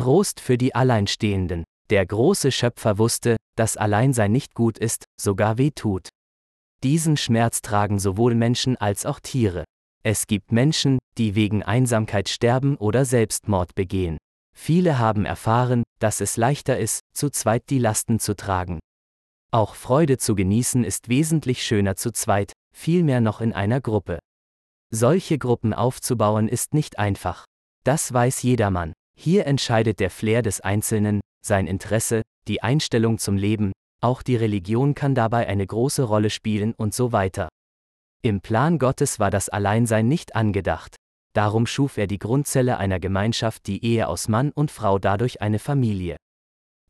Trost für die Alleinstehenden. Der große Schöpfer wusste, dass Alleinsein nicht gut ist, sogar weh tut. Diesen Schmerz tragen sowohl Menschen als auch Tiere. Es gibt Menschen, die wegen Einsamkeit sterben oder Selbstmord begehen. Viele haben erfahren, dass es leichter ist, zu zweit die Lasten zu tragen. Auch Freude zu genießen ist wesentlich schöner zu zweit, vielmehr noch in einer Gruppe. Solche Gruppen aufzubauen ist nicht einfach. Das weiß jedermann. Hier entscheidet der Flair des Einzelnen, sein Interesse, die Einstellung zum Leben, auch die Religion kann dabei eine große Rolle spielen und so weiter. Im Plan Gottes war das Alleinsein nicht angedacht. Darum schuf er die Grundzelle einer Gemeinschaft, die Ehe aus Mann und Frau dadurch eine Familie.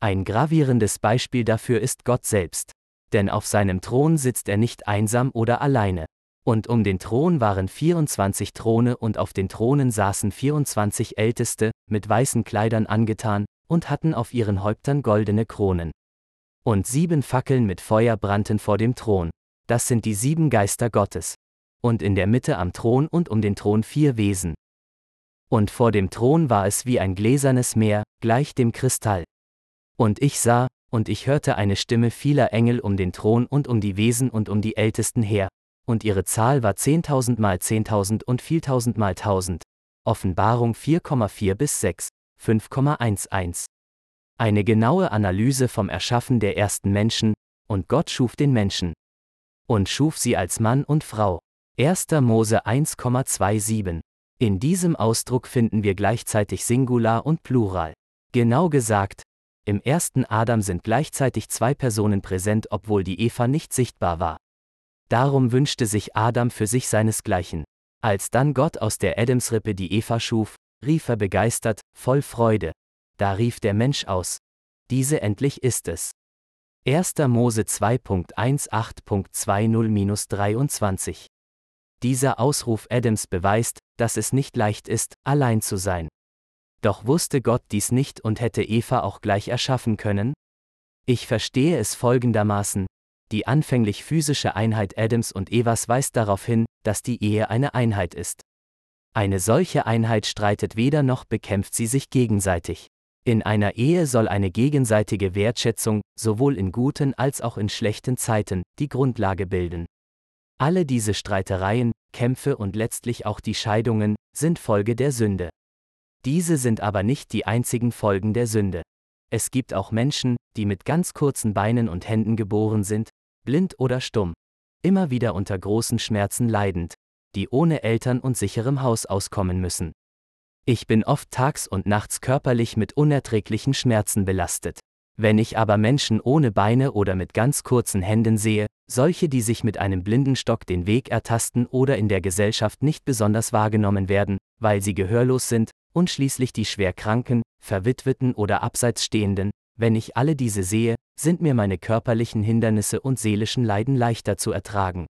Ein gravierendes Beispiel dafür ist Gott selbst. Denn auf seinem Thron sitzt er nicht einsam oder alleine. Und um den Thron waren 24 Throne und auf den Thronen saßen 24 Älteste, mit weißen Kleidern angetan, und hatten auf ihren Häuptern goldene Kronen. Und sieben Fackeln mit Feuer brannten vor dem Thron. Das sind die sieben Geister Gottes. Und in der Mitte am Thron und um den Thron vier Wesen. Und vor dem Thron war es wie ein gläsernes Meer, gleich dem Kristall. Und ich sah, und ich hörte eine Stimme vieler Engel um den Thron und um die Wesen und um die Ältesten her, und ihre Zahl war zehntausend mal zehntausend und vieltausend mal tausend. Offenbarung 4,4 bis 6, 5,11. Eine genaue Analyse vom Erschaffen der ersten Menschen, und Gott schuf den Menschen. Und schuf sie als Mann und Frau. 1. Mose 1,27. In diesem Ausdruck finden wir gleichzeitig Singular und Plural. Genau gesagt, im ersten Adam sind gleichzeitig zwei Personen präsent, obwohl die Eva nicht sichtbar war. Darum wünschte sich Adam für sich seinesgleichen. Als dann Gott aus der Adamsrippe die Eva schuf, rief er begeistert, voll Freude. Da rief der Mensch aus. Diese endlich ist es. 1. Mose 2.18.20-23. Dieser Ausruf Adams beweist, dass es nicht leicht ist, allein zu sein. Doch wusste Gott dies nicht und hätte Eva auch gleich erschaffen können? Ich verstehe es folgendermaßen, die anfänglich physische Einheit Adams und Evas weist darauf hin, dass die Ehe eine Einheit ist. Eine solche Einheit streitet weder noch bekämpft sie sich gegenseitig. In einer Ehe soll eine gegenseitige Wertschätzung, sowohl in guten als auch in schlechten Zeiten, die Grundlage bilden. Alle diese Streitereien, Kämpfe und letztlich auch die Scheidungen, sind Folge der Sünde. Diese sind aber nicht die einzigen Folgen der Sünde. Es gibt auch Menschen, die mit ganz kurzen Beinen und Händen geboren sind, blind oder stumm, immer wieder unter großen Schmerzen leidend, die ohne Eltern und sicherem Haus auskommen müssen. Ich bin oft tags und nachts körperlich mit unerträglichen Schmerzen belastet. Wenn ich aber Menschen ohne Beine oder mit ganz kurzen Händen sehe, solche, die sich mit einem Blindenstock den Weg ertasten oder in der Gesellschaft nicht besonders wahrgenommen werden, weil sie gehörlos sind, und schließlich die schwerkranken, verwitweten oder abseits stehenden, wenn ich alle diese sehe, sind mir meine körperlichen Hindernisse und seelischen Leiden leichter zu ertragen.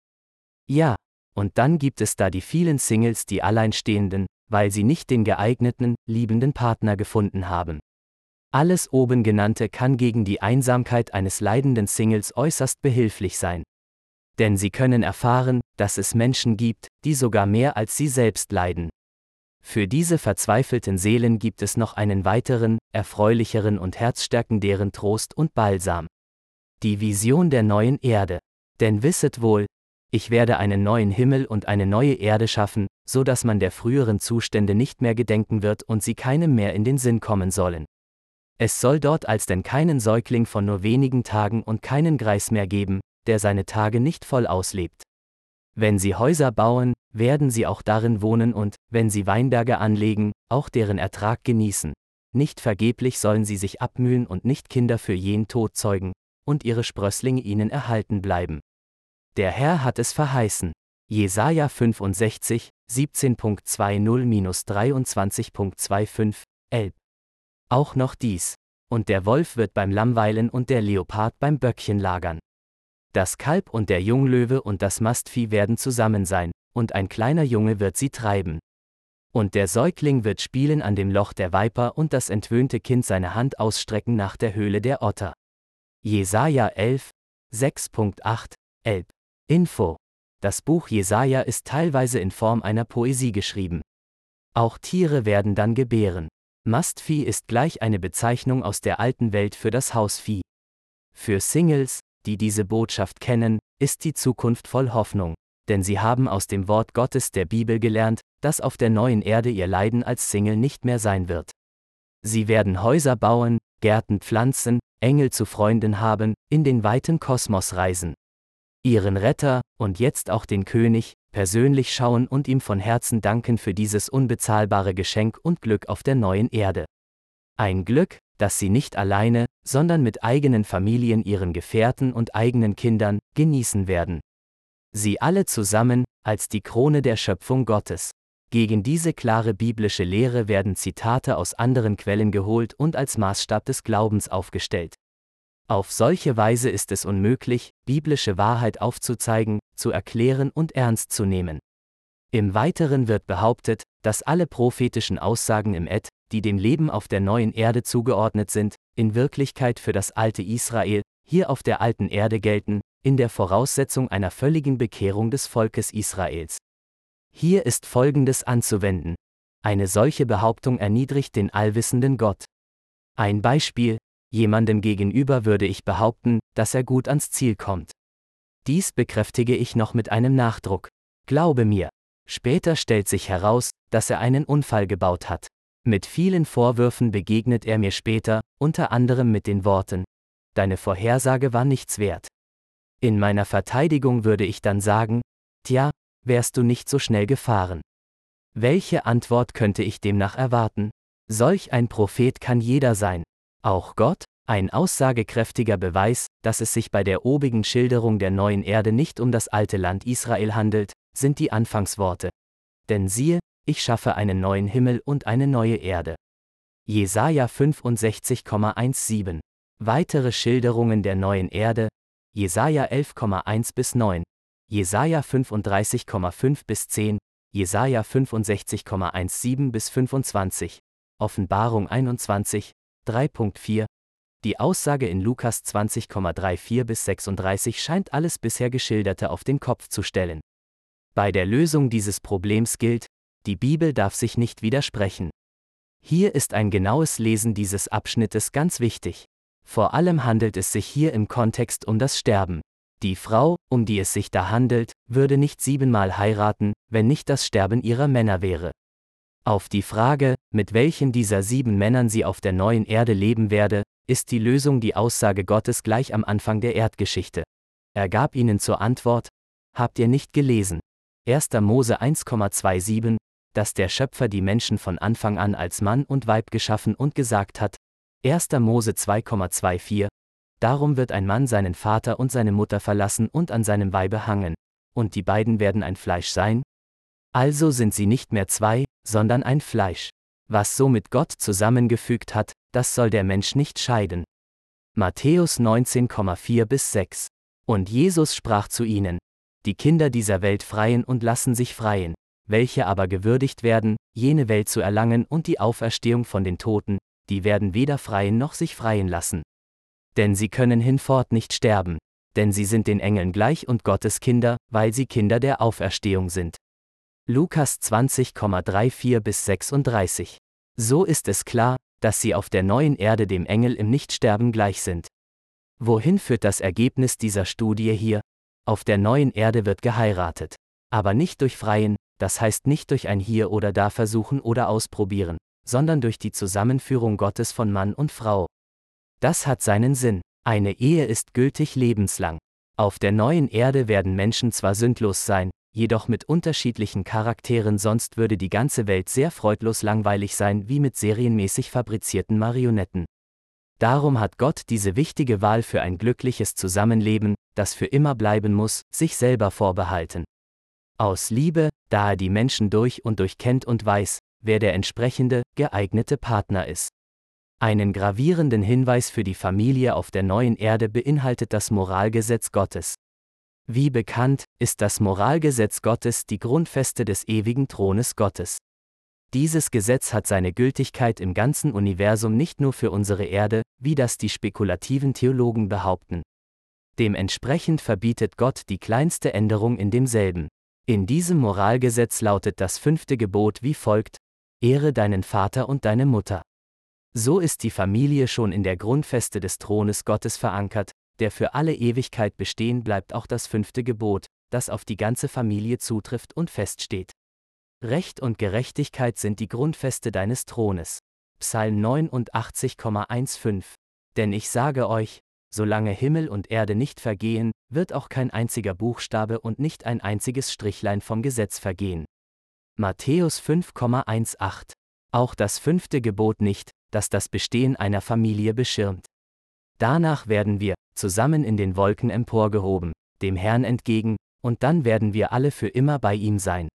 Ja, und dann gibt es da die vielen Singles, die alleinstehenden, weil sie nicht den geeigneten, liebenden Partner gefunden haben. Alles oben genannte kann gegen die Einsamkeit eines leidenden Singles äußerst behilflich sein. Denn sie können erfahren, dass es Menschen gibt, die sogar mehr als sie selbst leiden. Für diese verzweifelten Seelen gibt es noch einen weiteren, erfreulicheren und herzstärkenderen Trost und Balsam. Die Vision der neuen Erde. Denn wisset wohl, ich werde einen neuen Himmel und eine neue Erde schaffen, so dass man der früheren Zustände nicht mehr gedenken wird und sie keinem mehr in den Sinn kommen sollen. Es soll dort als denn keinen Säugling von nur wenigen Tagen und keinen Greis mehr geben, der seine Tage nicht voll auslebt. Wenn sie Häuser bauen, werden sie auch darin wohnen und, wenn sie Weinberge anlegen, auch deren Ertrag genießen. Nicht vergeblich sollen sie sich abmühen und nicht Kinder für jen Tod zeugen, und ihre Sprösslinge ihnen erhalten bleiben. Der Herr hat es verheißen. Jesaja 65, 17.20-23.25, Elb. Auch noch dies. Und der Wolf wird beim Lamm weilen und der Leopard beim Böckchen lagern. Das Kalb und der Junglöwe und das Mastvieh werden zusammen sein, und ein kleiner Junge wird sie treiben. Und der Säugling wird spielen an dem Loch der Viper und das entwöhnte Kind seine Hand ausstrecken nach der Höhle der Otter. Jesaja 11, 6.8, Elb. Info. Das Buch Jesaja ist teilweise in Form einer Poesie geschrieben. Auch Tiere werden dann gebären. Mastvieh ist gleich eine Bezeichnung aus der alten Welt für das Hausvieh. Für Singles, die diese Botschaft kennen, ist die Zukunft voll Hoffnung, denn sie haben aus dem Wort Gottes der Bibel gelernt, dass auf der neuen Erde ihr Leiden als Single nicht mehr sein wird. Sie werden Häuser bauen, Gärten pflanzen, Engel zu Freunden haben, in den weiten Kosmos reisen. Ihren Retter, und jetzt auch den König, persönlich schauen und ihm von Herzen danken für dieses unbezahlbare Geschenk und Glück auf der neuen Erde. Ein Glück, das sie nicht alleine, sondern mit eigenen Familien, ihren Gefährten und eigenen Kindern genießen werden. Sie alle zusammen, als die Krone der Schöpfung Gottes. Gegen diese klare biblische Lehre werden Zitate aus anderen Quellen geholt und als Maßstab des Glaubens aufgestellt. Auf solche Weise ist es unmöglich, biblische Wahrheit aufzuzeigen, zu erklären und ernst zu nehmen. Im Weiteren wird behauptet, dass alle prophetischen Aussagen im Ed, die dem Leben auf der neuen Erde zugeordnet sind, in Wirklichkeit für das alte Israel, hier auf der alten Erde gelten, in der Voraussetzung einer völligen Bekehrung des Volkes Israels. Hier ist Folgendes anzuwenden. Eine solche Behauptung erniedrigt den allwissenden Gott. Ein Beispiel, jemandem gegenüber würde ich behaupten, dass er gut ans Ziel kommt. Dies bekräftige ich noch mit einem Nachdruck. Glaube mir. Später stellt sich heraus, dass er einen Unfall gebaut hat. Mit vielen Vorwürfen begegnet er mir später, unter anderem mit den Worten, Deine Vorhersage war nichts wert. In meiner Verteidigung würde ich dann sagen, Tja, wärst du nicht so schnell gefahren. Welche Antwort könnte ich demnach erwarten? Solch ein Prophet kann jeder sein. Auch Gott, ein aussagekräftiger Beweis, dass es sich bei der obigen Schilderung der neuen Erde nicht um das alte Land Israel handelt, sind die Anfangsworte. Denn siehe, ich schaffe einen neuen Himmel und eine neue Erde. Jesaja 65,17. Weitere Schilderungen der neuen Erde, Jesaja 11,1 bis 9, Jesaja 35,5 bis 10, Jesaja 65,17 bis 25, Offenbarung 21, 3.4. Die Aussage in Lukas 20,34 bis 36 scheint alles bisher Geschilderte auf den Kopf zu stellen. Bei der Lösung dieses Problems gilt, die Bibel darf sich nicht widersprechen. Hier ist ein genaues Lesen dieses Abschnittes ganz wichtig. Vor allem handelt es sich hier im Kontext um das Sterben. Die Frau, um die es sich da handelt, würde nicht siebenmal heiraten, wenn nicht das Sterben ihrer Männer wäre. Auf die Frage, mit welchen dieser sieben Männern sie auf der neuen Erde leben werde, ist die Lösung die Aussage Gottes gleich am Anfang der Erdgeschichte. Er gab ihnen zur Antwort, Habt ihr nicht gelesen? 1. Mose 1,27, dass der Schöpfer die Menschen von Anfang an als Mann und Weib geschaffen und gesagt hat, 1. Mose 2,24 Darum wird ein Mann seinen Vater und seine Mutter verlassen und an seinem Weibe hangen, und die beiden werden ein Fleisch sein? Also sind sie nicht mehr zwei, sondern ein Fleisch. Was so mit Gott zusammengefügt hat, das soll der Mensch nicht scheiden. Matthäus 19,4 bis 6. Und Jesus sprach zu ihnen: Die Kinder dieser Welt freien und lassen sich freien, welche aber gewürdigt werden, jene Welt zu erlangen und die Auferstehung von den Toten, die werden weder freien noch sich freien lassen denn sie können hinfort nicht sterben, denn sie sind den Engeln gleich und Gottes Kinder, weil sie Kinder der Auferstehung sind. Lukas 20,34 bis 36. So ist es klar, dass sie auf der neuen Erde dem Engel im Nichtsterben gleich sind. Wohin führt das Ergebnis dieser Studie hier? Auf der neuen Erde wird geheiratet. Aber nicht durch Freien, das heißt nicht durch ein Hier oder da versuchen oder ausprobieren, sondern durch die Zusammenführung Gottes von Mann und Frau, das hat seinen Sinn. Eine Ehe ist gültig lebenslang. Auf der neuen Erde werden Menschen zwar sündlos sein, jedoch mit unterschiedlichen Charakteren, sonst würde die ganze Welt sehr freudlos langweilig sein wie mit serienmäßig fabrizierten Marionetten. Darum hat Gott diese wichtige Wahl für ein glückliches Zusammenleben, das für immer bleiben muss, sich selber vorbehalten. Aus Liebe, da er die Menschen durch und durch kennt und weiß, wer der entsprechende, geeignete Partner ist. Einen gravierenden Hinweis für die Familie auf der neuen Erde beinhaltet das Moralgesetz Gottes. Wie bekannt, ist das Moralgesetz Gottes die Grundfeste des ewigen Thrones Gottes. Dieses Gesetz hat seine Gültigkeit im ganzen Universum nicht nur für unsere Erde, wie das die spekulativen Theologen behaupten. Dementsprechend verbietet Gott die kleinste Änderung in demselben. In diesem Moralgesetz lautet das fünfte Gebot wie folgt, Ehre deinen Vater und deine Mutter. So ist die Familie schon in der Grundfeste des Thrones Gottes verankert, der für alle Ewigkeit bestehen bleibt auch das fünfte Gebot, das auf die ganze Familie zutrifft und feststeht. Recht und Gerechtigkeit sind die Grundfeste deines Thrones. Psalm 89,15 Denn ich sage euch, solange Himmel und Erde nicht vergehen, wird auch kein einziger Buchstabe und nicht ein einziges Strichlein vom Gesetz vergehen. Matthäus 5,18 Auch das fünfte Gebot nicht, das das Bestehen einer Familie beschirmt. Danach werden wir, zusammen in den Wolken emporgehoben, dem Herrn entgegen, und dann werden wir alle für immer bei ihm sein.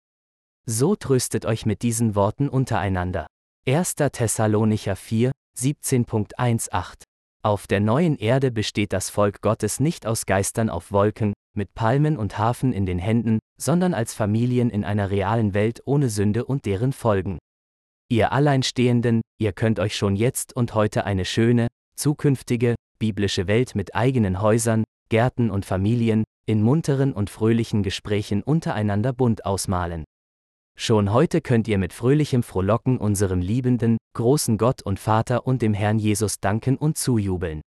So tröstet euch mit diesen Worten untereinander. 1. Thessalonicher 4, 17.18 Auf der neuen Erde besteht das Volk Gottes nicht aus Geistern auf Wolken, mit Palmen und Hafen in den Händen, sondern als Familien in einer realen Welt ohne Sünde und deren Folgen. Ihr Alleinstehenden, ihr könnt euch schon jetzt und heute eine schöne, zukünftige, biblische Welt mit eigenen Häusern, Gärten und Familien, in munteren und fröhlichen Gesprächen untereinander bunt ausmalen. Schon heute könnt ihr mit fröhlichem Frohlocken unserem liebenden, großen Gott und Vater und dem Herrn Jesus danken und zujubeln.